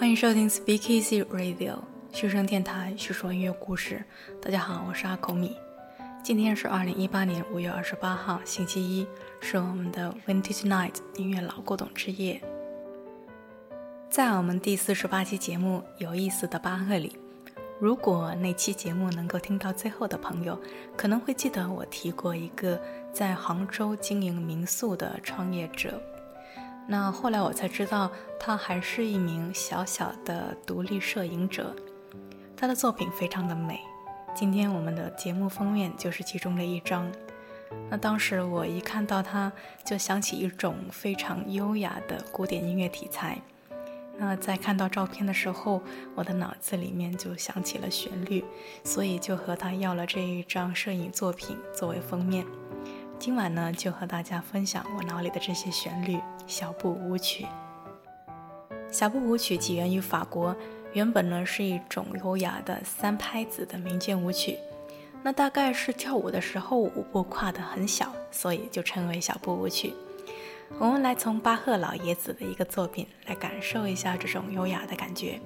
欢迎收听 Speak Easy Radio 学生电台，叙说音乐故事。大家好，我是阿口米。今天是二零一八年五月二十八号，星期一，是我们的 Vintage Night 音乐老古董之夜。在我们第四十八期节目《有意思的巴赫》里，如果那期节目能够听到最后的朋友，可能会记得我提过一个在杭州经营民宿的创业者。那后来我才知道，他还是一名小小的独立摄影者。他的作品非常的美，今天我们的节目封面就是其中的一张。那当时我一看到他，就想起一种非常优雅的古典音乐题材。那在看到照片的时候，我的脑子里面就想起了旋律，所以就和他要了这一张摄影作品作为封面。今晚呢，就和大家分享我脑里的这些旋律。小步舞曲，小步舞曲起源于法国，原本呢是一种优雅的三拍子的民间舞曲。那大概是跳舞的时候舞步跨得很小，所以就称为小步舞曲。我们来从巴赫老爷子的一个作品来感受一下这种优雅的感觉。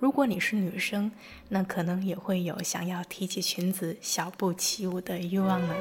如果你是女生，那可能也会有想要提起裙子小步起舞的欲望呢。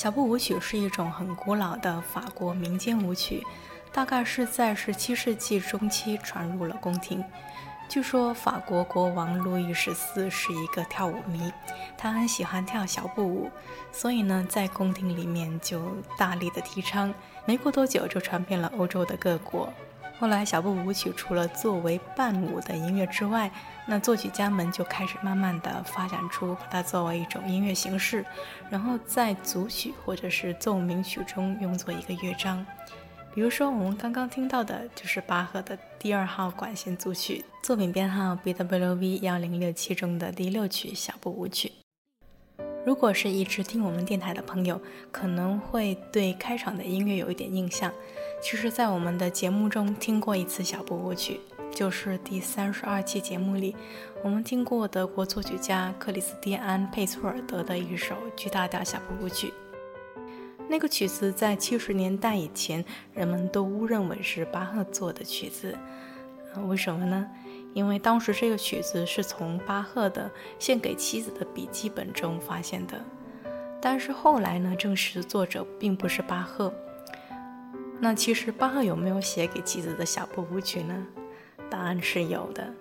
小步舞曲是一种很古老的法国民间舞曲，大概是在十七世纪中期传入了宫廷。据说法国国王路易十四是一个跳舞迷，他很喜欢跳小步舞，所以呢，在宫廷里面就大力的提倡。没过多久，就传遍了欧洲的各国。后来，小步舞曲除了作为伴舞的音乐之外，那作曲家们就开始慢慢的发展出把它作为一种音乐形式，然后在组曲或者是奏鸣曲中用作一个乐章。比如说，我们刚刚听到的就是巴赫的第二号管弦组曲，作品编号 BWV 幺零六七中的第六曲小步舞曲。如果是一直听我们电台的朋友，可能会对开场的音乐有一点印象。其实，在我们的节目中听过一次小步舞曲，就是第三十二期节目里，我们听过德国作曲家克里斯蒂安·佩措尔德的一首巨大调小步舞曲。那个曲子在七十年代以前，人们都误认为是巴赫做的曲子。为什么呢？因为当时这个曲子是从巴赫的献给妻子的笔记本中发现的。但是后来呢，证实作者并不是巴赫。那其实巴赫有没有写给妻子的小步舞曲呢？答案是有的。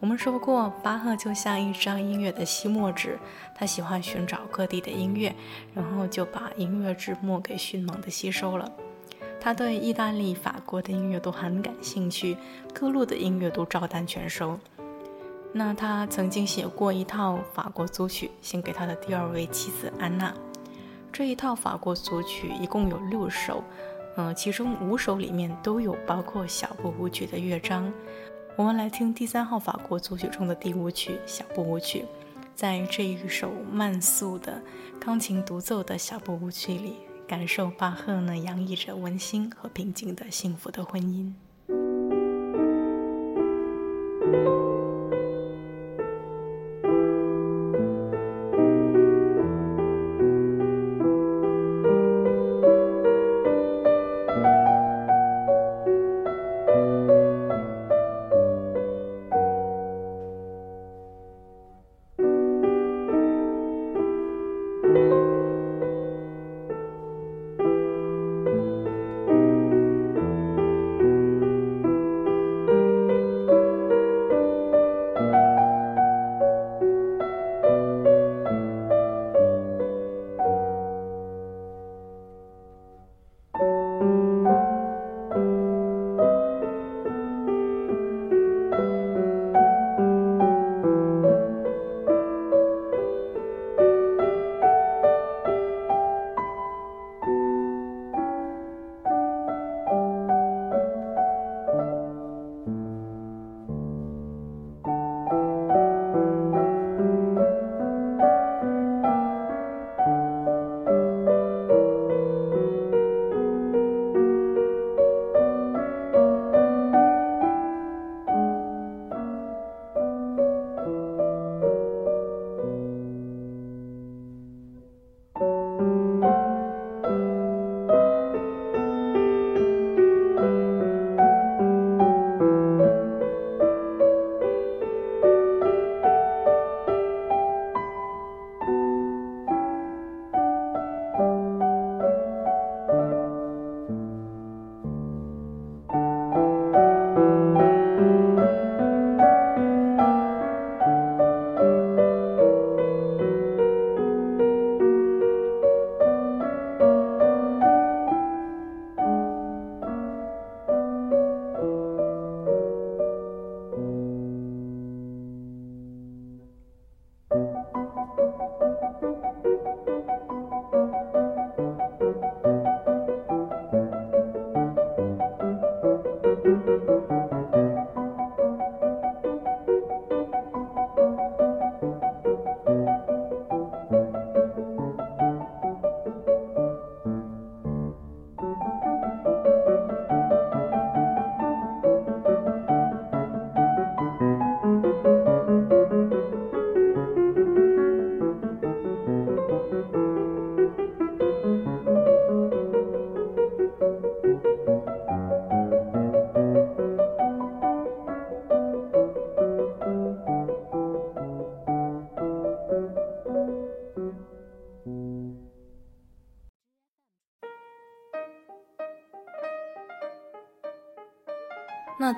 我们说过，巴赫就像一张音乐的吸墨纸，他喜欢寻找各地的音乐，然后就把音乐之墨给迅猛地吸收了。他对意大利、法国的音乐都很感兴趣，各路的音乐都照单全收。那他曾经写过一套法国组曲，献给他的第二位妻子安娜。这一套法国组曲一共有六首。嗯，其中五首里面都有包括小步舞曲的乐章。我们来听第三号法国组曲中的第五曲小步舞曲。在这一首慢速的钢琴独奏的小步舞曲里，感受巴赫呢洋溢着温馨和平静的幸福的婚姻。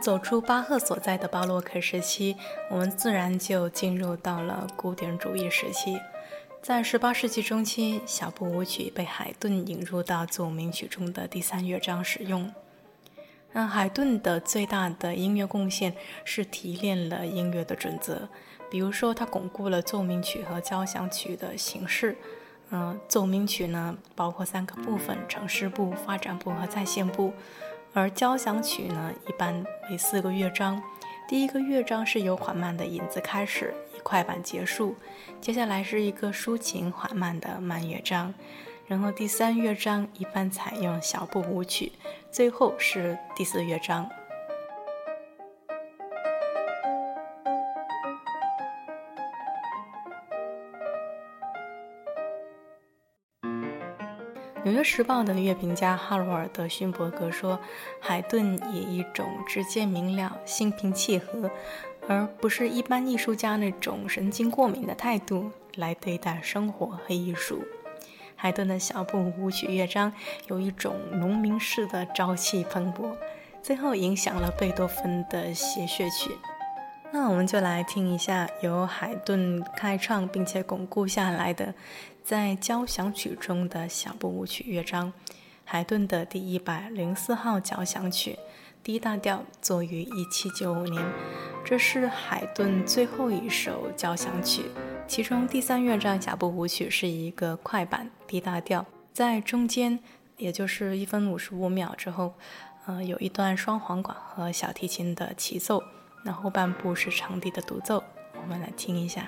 走出巴赫所在的巴洛克时期，我们自然就进入到了古典主义时期。在18世纪中期，小步舞曲被海顿引入到奏鸣曲中的第三乐章使用。那海顿的最大的音乐贡献是提炼了音乐的准则，比如说他巩固了奏鸣曲和交响曲的形式。嗯，奏鸣曲呢包括三个部分：城市部、发展部和再现部。而交响曲呢，一般为四个乐章。第一个乐章是由缓慢的引子开始，以快板结束。接下来是一个抒情缓慢的慢乐章，然后第三乐章一般采用小步舞曲，最后是第四乐章。《纽约时报》的乐评家哈罗尔德勋伯格说：“海顿以一种直接明了、心平气和，而不是一般艺术家那种神经过敏的态度来对待生活和艺术。海顿的小步舞曲乐章有一种农民式的朝气蓬勃，最后影响了贝多芬的协谑曲。那我们就来听一下由海顿开创并且巩固下来的。”在交响曲中的小步舞曲乐章，海顿的第一百零四号交响曲，D 大调，作于一七九五年。这是海顿最后一首交响曲，其中第三乐章小步舞曲是一个快板 D 大调，在中间，也就是一分五十五秒之后，呃，有一段双簧管和小提琴的齐奏，那后半部是长笛的独奏，我们来听一下。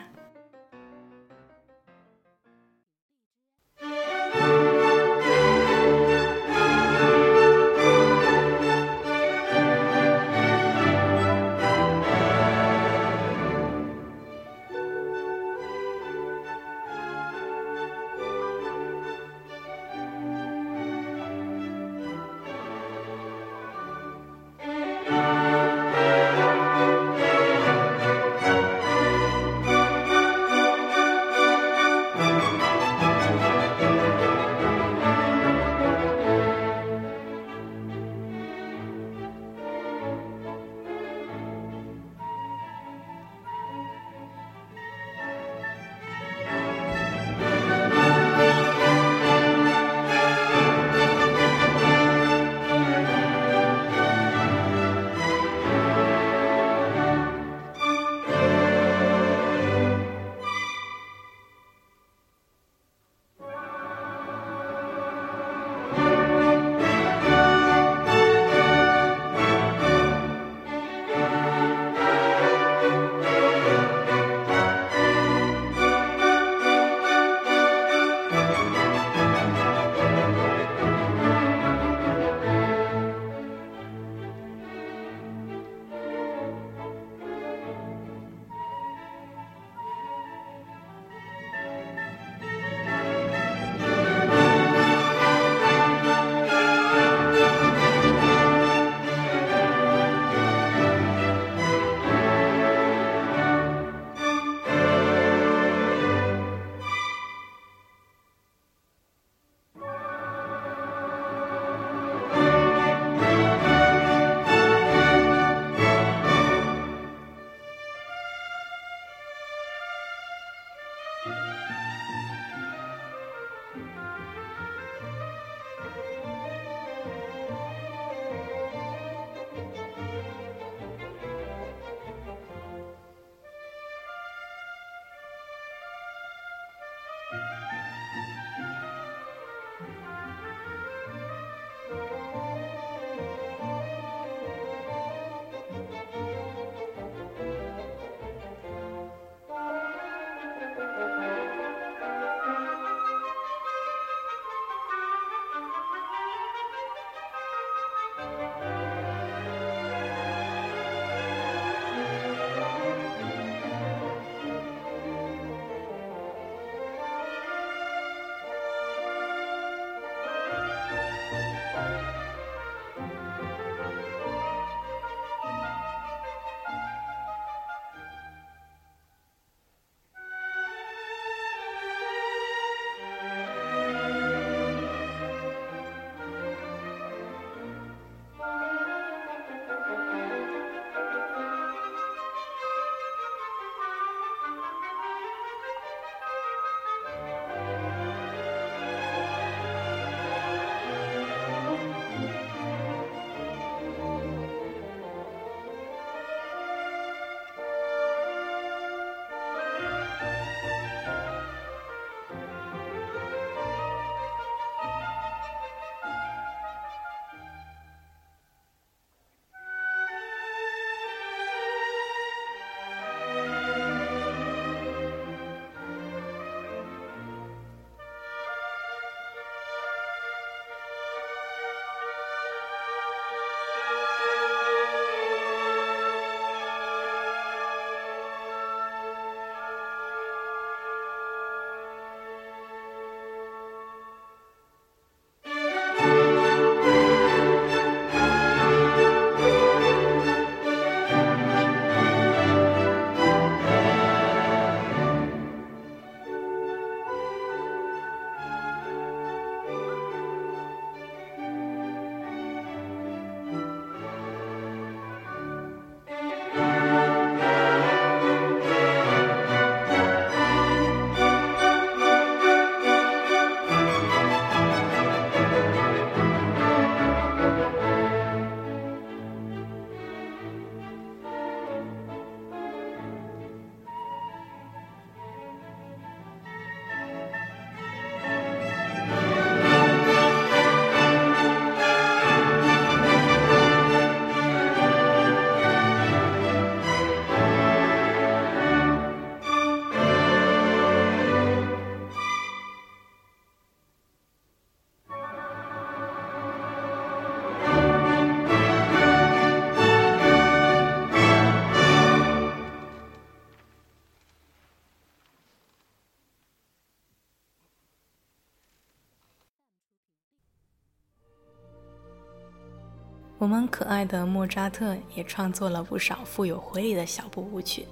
我们可爱的莫扎特也创作了不少富有回忆的小步舞曲。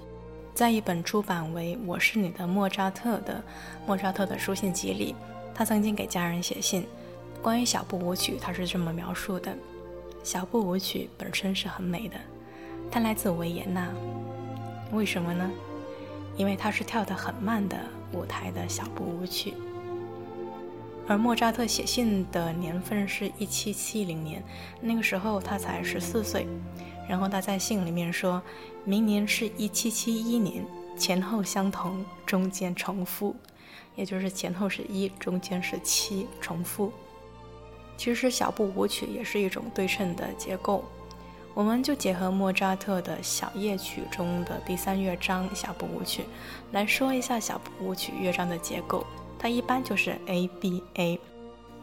在一本出版为《我是你的莫扎特》的莫扎特的书信集里，他曾经给家人写信，关于小步舞曲，他是这么描述的：小步舞曲本身是很美的，它来自维也纳。为什么呢？因为它是跳得很慢的舞台的小步舞曲。而莫扎特写信的年份是一七七零年，那个时候他才十四岁。然后他在信里面说，明年是一七七一年，前后相同，中间重复，也就是前后是一，中间是七，重复。其实小步舞曲也是一种对称的结构，我们就结合莫扎特的小夜曲中的第三乐章小步舞曲来说一下小步舞曲乐章的结构，它一般就是 A B A。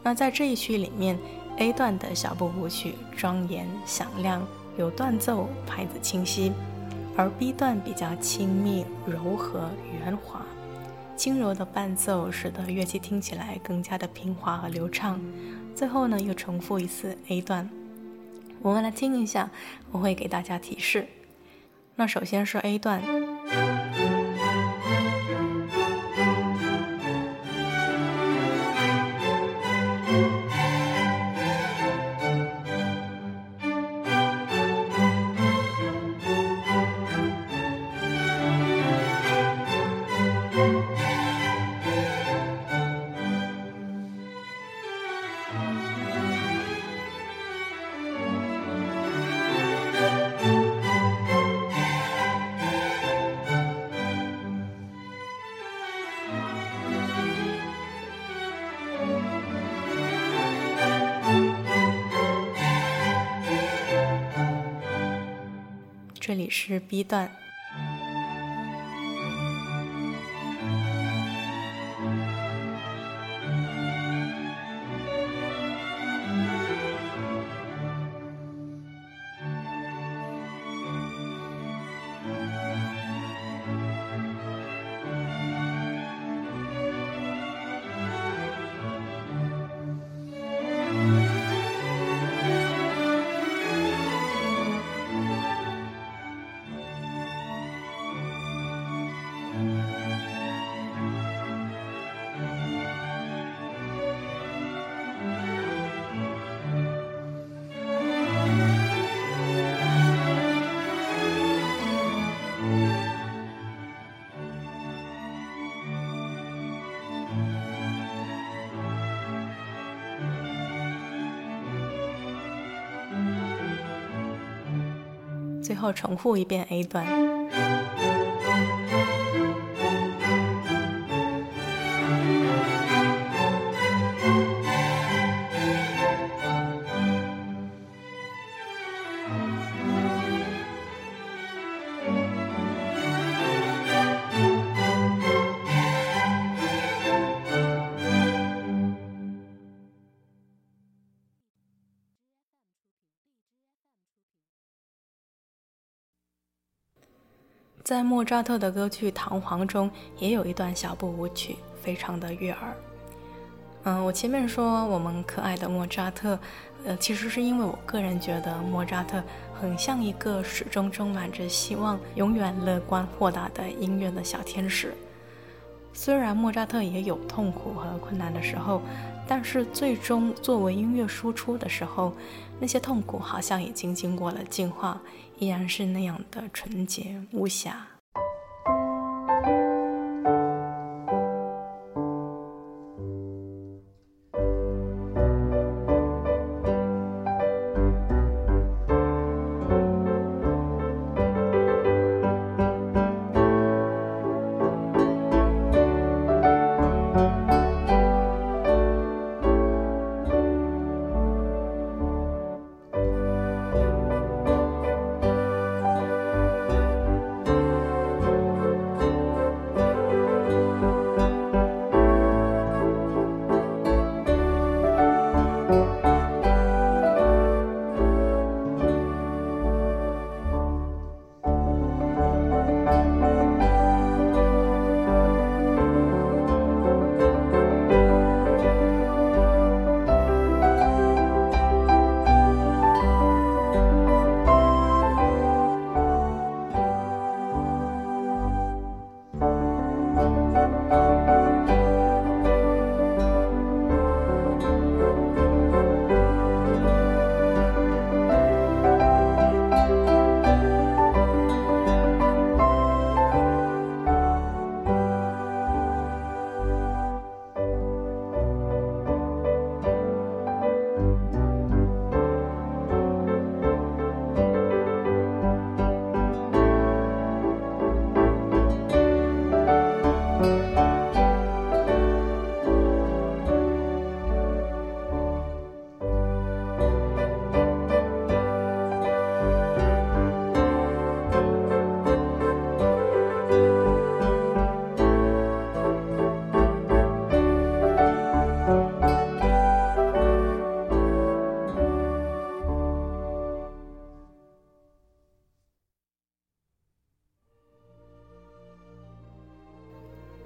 那在这一区里面，A 段的小步舞曲庄严响亮。有断奏，拍子清晰，而 B 段比较亲密、柔和、圆滑，轻柔的伴奏使得乐器听起来更加的平滑和流畅。最后呢，又重复一次 A 段，我们来听一下，我会给大家提示。那首先是 A 段。是 B 段。后重复一遍 A 段。在莫扎特的歌剧《唐璜》中，也有一段小步舞曲，非常的悦耳。嗯，我前面说我们可爱的莫扎特，呃，其实是因为我个人觉得莫扎特很像一个始终充满着希望、永远乐观豁达的音乐的小天使。虽然莫扎特也有痛苦和困难的时候，但是最终作为音乐输出的时候，那些痛苦好像已经经过了净化，依然是那样的纯洁无瑕。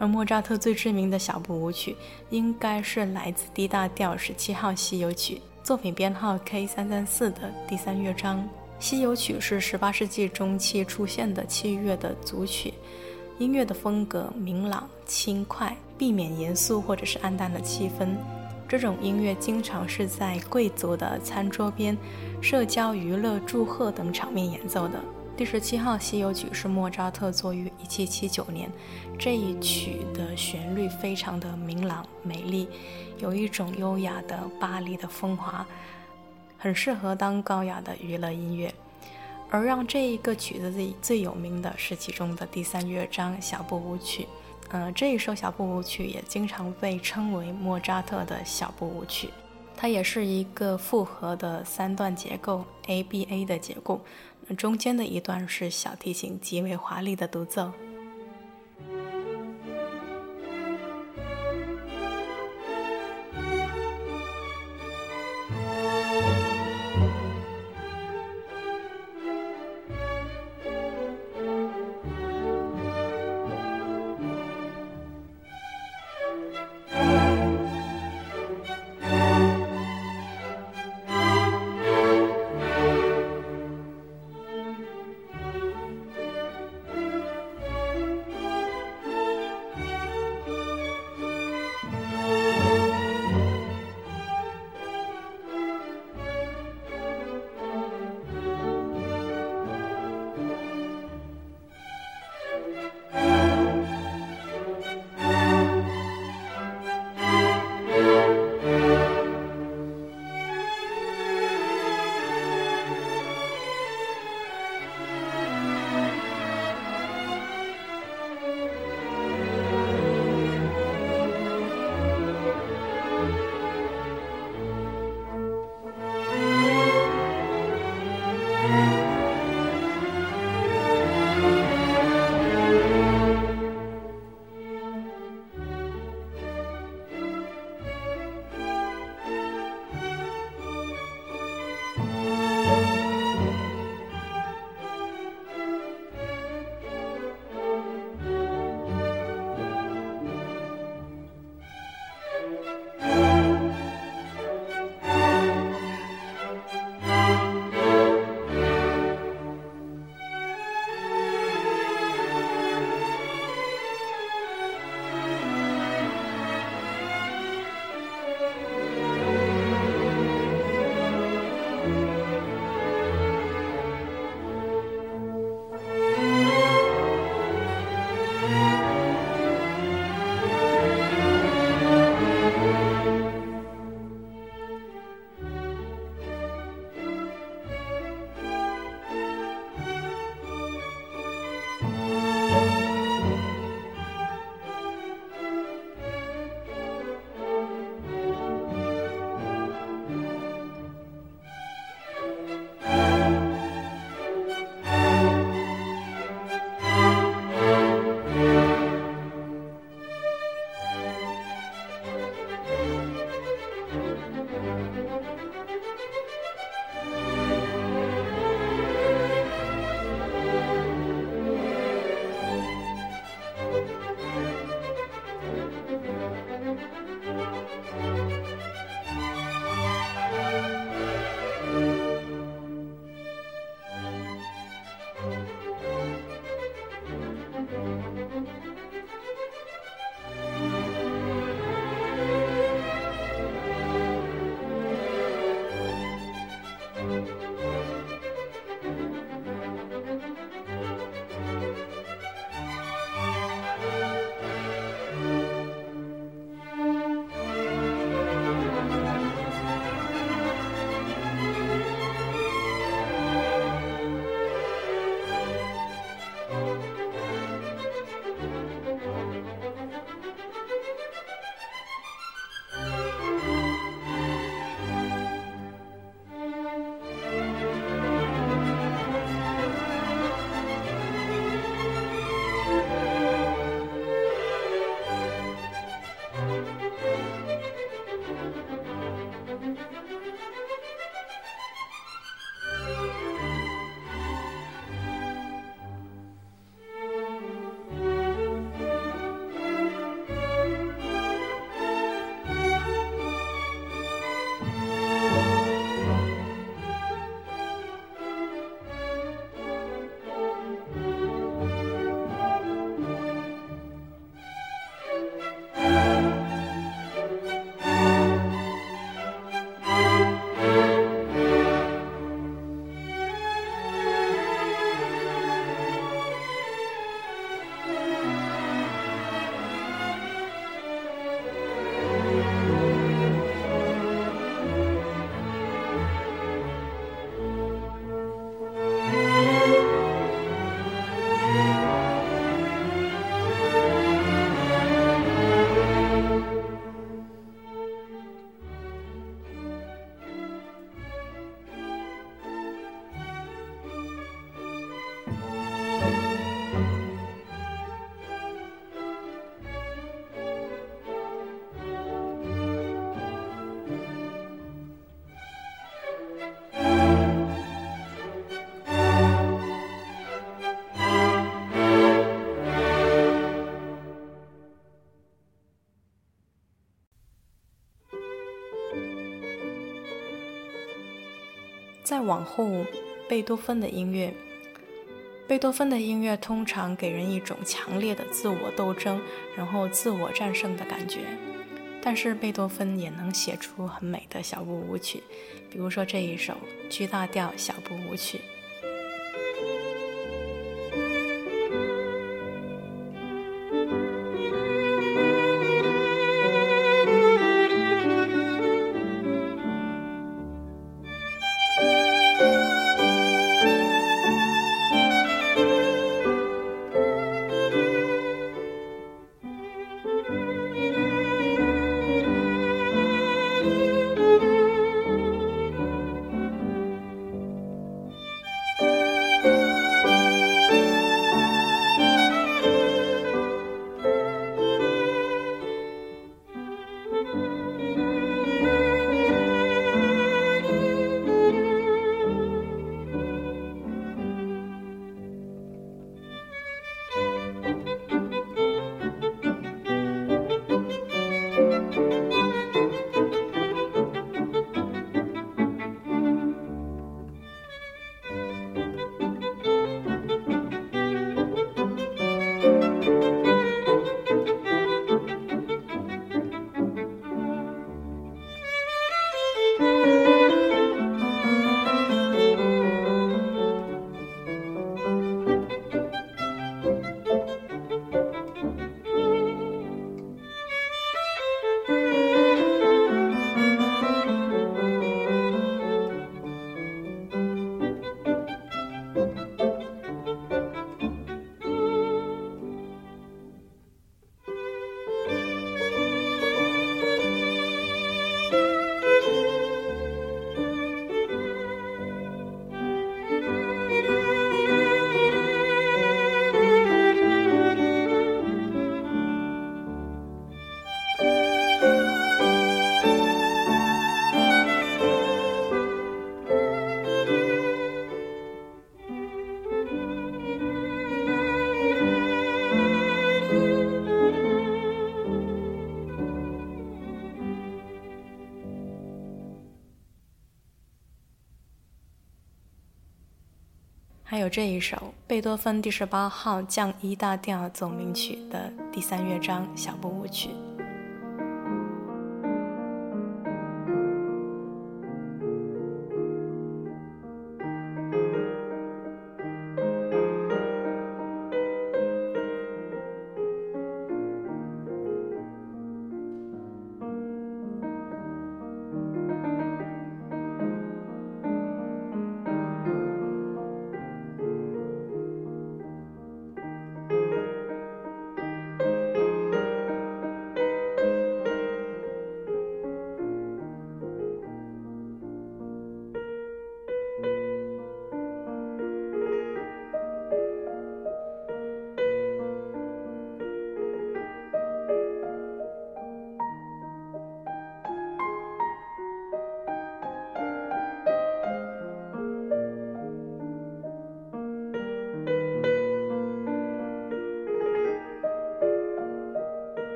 而莫扎特最知名的小步舞曲，应该是来自 D 大调十七号西游曲，作品编号 K 三三四的第三乐章。西游曲是十八世纪中期出现的器乐的组曲，音乐的风格明朗轻快，避免严肃或者是暗淡的气氛。这种音乐经常是在贵族的餐桌边、社交娱乐、祝贺等场面演奏的。第十七号西游曲是莫扎特作于一七七九年。这一曲的旋律非常的明朗美丽，有一种优雅的巴黎的风华，很适合当高雅的娱乐音乐。而让这一个曲子最最有名的是其中的第三乐章小步舞曲。嗯，这一首小步舞曲也经常被称为莫扎特的小步舞曲。它也是一个复合的三段结构 ABA 的结构。中间的一段是小提琴极为华丽的独奏。往后，贝多芬的音乐，贝多芬的音乐通常给人一种强烈的自我斗争，然后自我战胜的感觉。但是贝多芬也能写出很美的小步舞曲，比如说这一首 G 大调小步舞曲。还有这一首贝多芬第十八号降 E 大调奏鸣曲的第三乐章小步舞曲。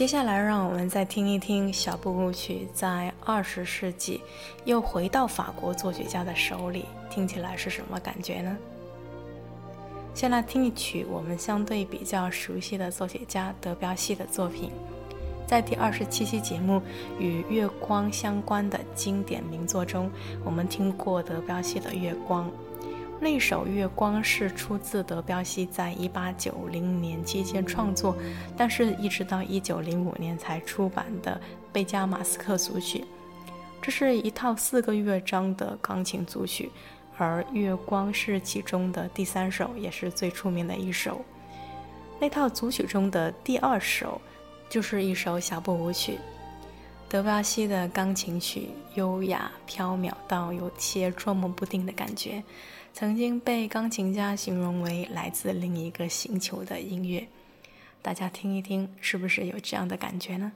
接下来，让我们再听一听小步舞曲在二十世纪又回到法国作曲家的手里，听起来是什么感觉呢？先来听一曲我们相对比较熟悉的作曲家德彪西的作品。在第二十七期节目与月光相关的经典名作中，我们听过德彪西的《月光》。那首《月光》是出自德彪西在一八九零年期间创作，但是一直到一九零五年才出版的《贝加马斯克组曲》。这是一套四个乐章的钢琴组曲，而《月光》是其中的第三首，也是最出名的一首。那套组曲中的第二首。就是一首小步舞曲，德彪西的钢琴曲，优雅飘渺到有些捉摸不定的感觉，曾经被钢琴家形容为来自另一个星球的音乐。大家听一听，是不是有这样的感觉呢？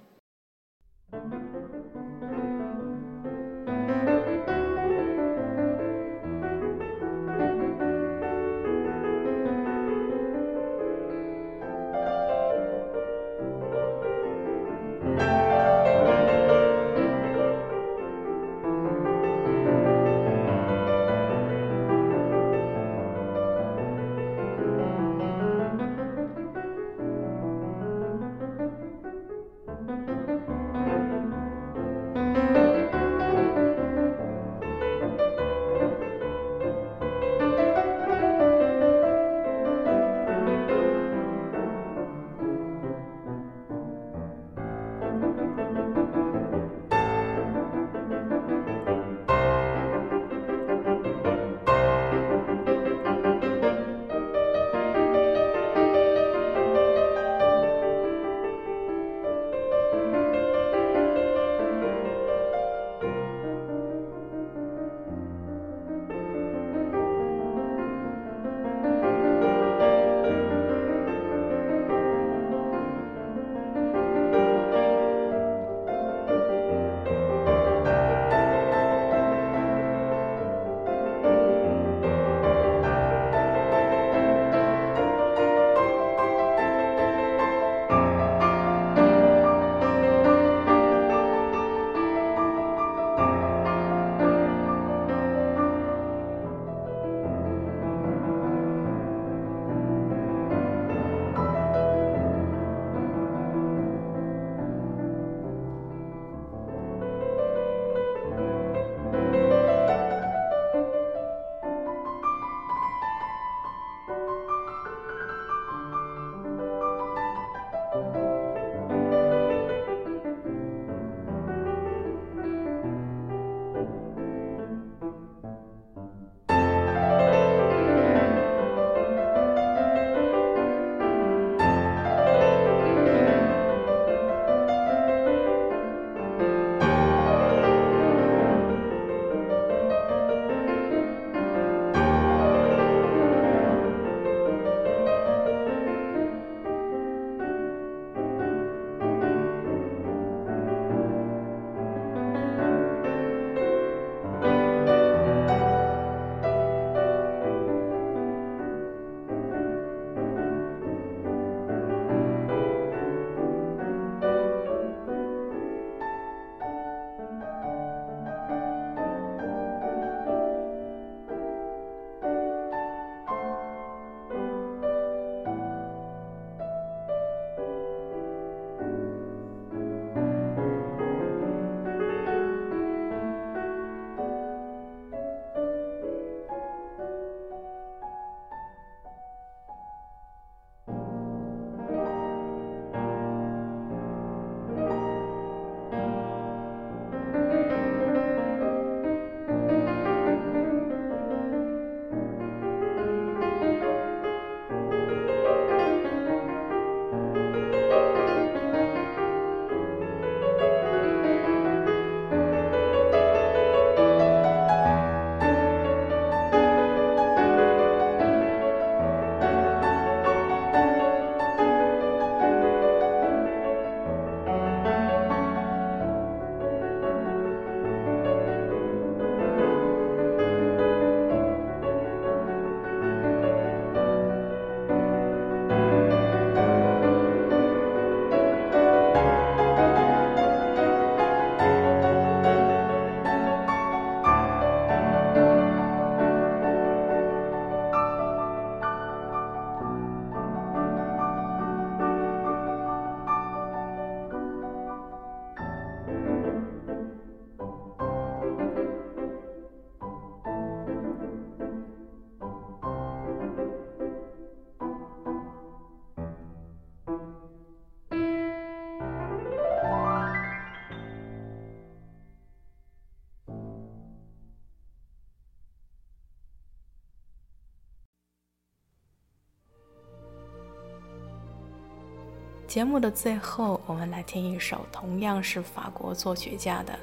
节目的最后，我们来听一首同样是法国作曲家的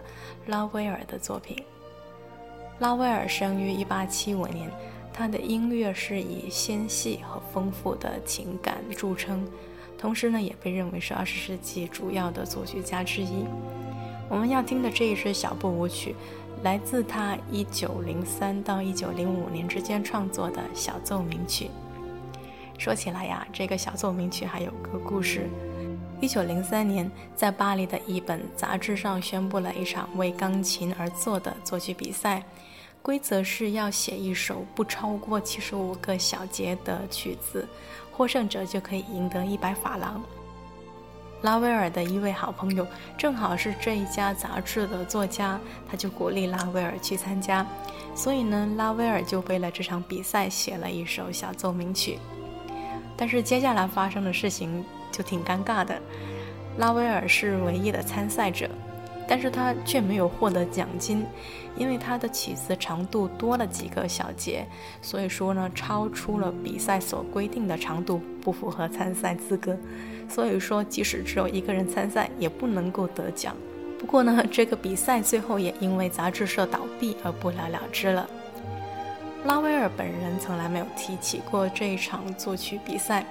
拉威尔的作品。拉威尔生于1875年，他的音乐是以纤细和丰富的情感著称，同时呢，也被认为是20世纪主要的作曲家之一。我们要听的这一支小步舞曲，来自他1903到1905年之间创作的小奏鸣曲。说起来呀，这个小奏鸣曲还有个故事。一九零三年，在巴黎的一本杂志上宣布了一场为钢琴而做的作曲比赛，规则是要写一首不超过七十五个小节的曲子，获胜者就可以赢得一百法郎。拉威尔的一位好朋友正好是这一家杂志的作家，他就鼓励拉威尔去参加，所以呢，拉威尔就为了这场比赛写了一首小奏鸣曲。但是接下来发生的事情就挺尴尬的，拉威尔是唯一的参赛者，但是他却没有获得奖金，因为他的曲子长度多了几个小节，所以说呢，超出了比赛所规定的长度，不符合参赛资格，所以说即使只有一个人参赛，也不能够得奖。不过呢，这个比赛最后也因为杂志社倒闭而不了了之了。拉威尔本人从来没有提起过这一场作曲比赛，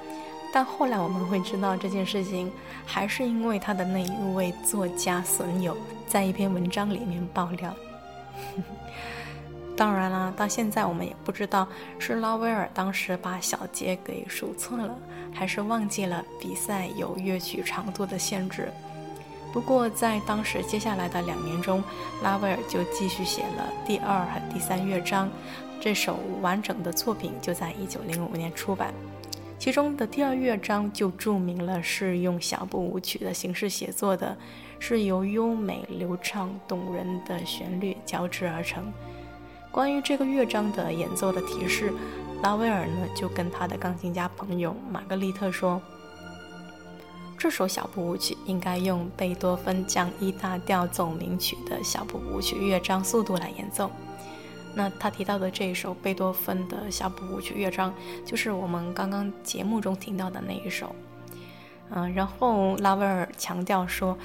但后来我们会知道这件事情还是因为他的那一位作家损友在一篇文章里面爆料。当然啦，到现在我们也不知道是拉威尔当时把小节给数错了，还是忘记了比赛有乐曲长度的限制。不过在当时接下来的两年中，拉威尔就继续写了第二和第三乐章。这首完整的作品就在一九零五年出版，其中的第二乐章就注明了是用小步舞曲的形式写作的，是由优美、流畅、动人的旋律交织而成。关于这个乐章的演奏的提示，拉威尔呢就跟他的钢琴家朋友玛格丽特说：“这首小步舞曲应该用贝多芬降 E 大调奏鸣曲的小步舞曲乐章速度来演奏。”那他提到的这一首贝多芬的小步舞曲乐章，就是我们刚刚节目中听到的那一首。嗯，然后拉威尔强调说，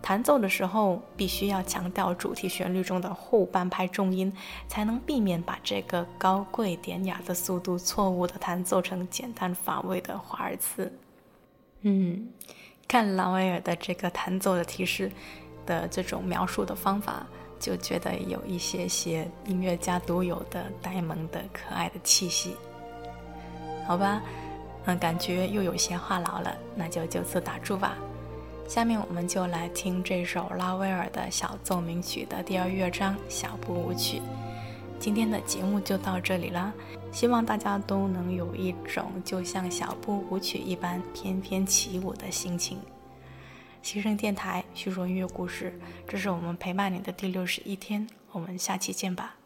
弹奏的时候必须要强调主题旋律中的后半拍重音，才能避免把这个高贵典雅的速度错误的弹奏成简单乏味的华尔兹。嗯，看拉威尔的这个弹奏的提示的这种描述的方法。就觉得有一些些音乐家独有的呆萌的可爱的气息，好吧，嗯，感觉又有些话痨了，那就就此打住吧。下面我们就来听这首拉威尔的小奏鸣曲的第二乐章小步舞曲。今天的节目就到这里了，希望大家都能有一种就像小步舞曲一般翩翩起舞的心情。新生电台，叙说音乐故事，这是我们陪伴你的第六十一天，我们下期见吧。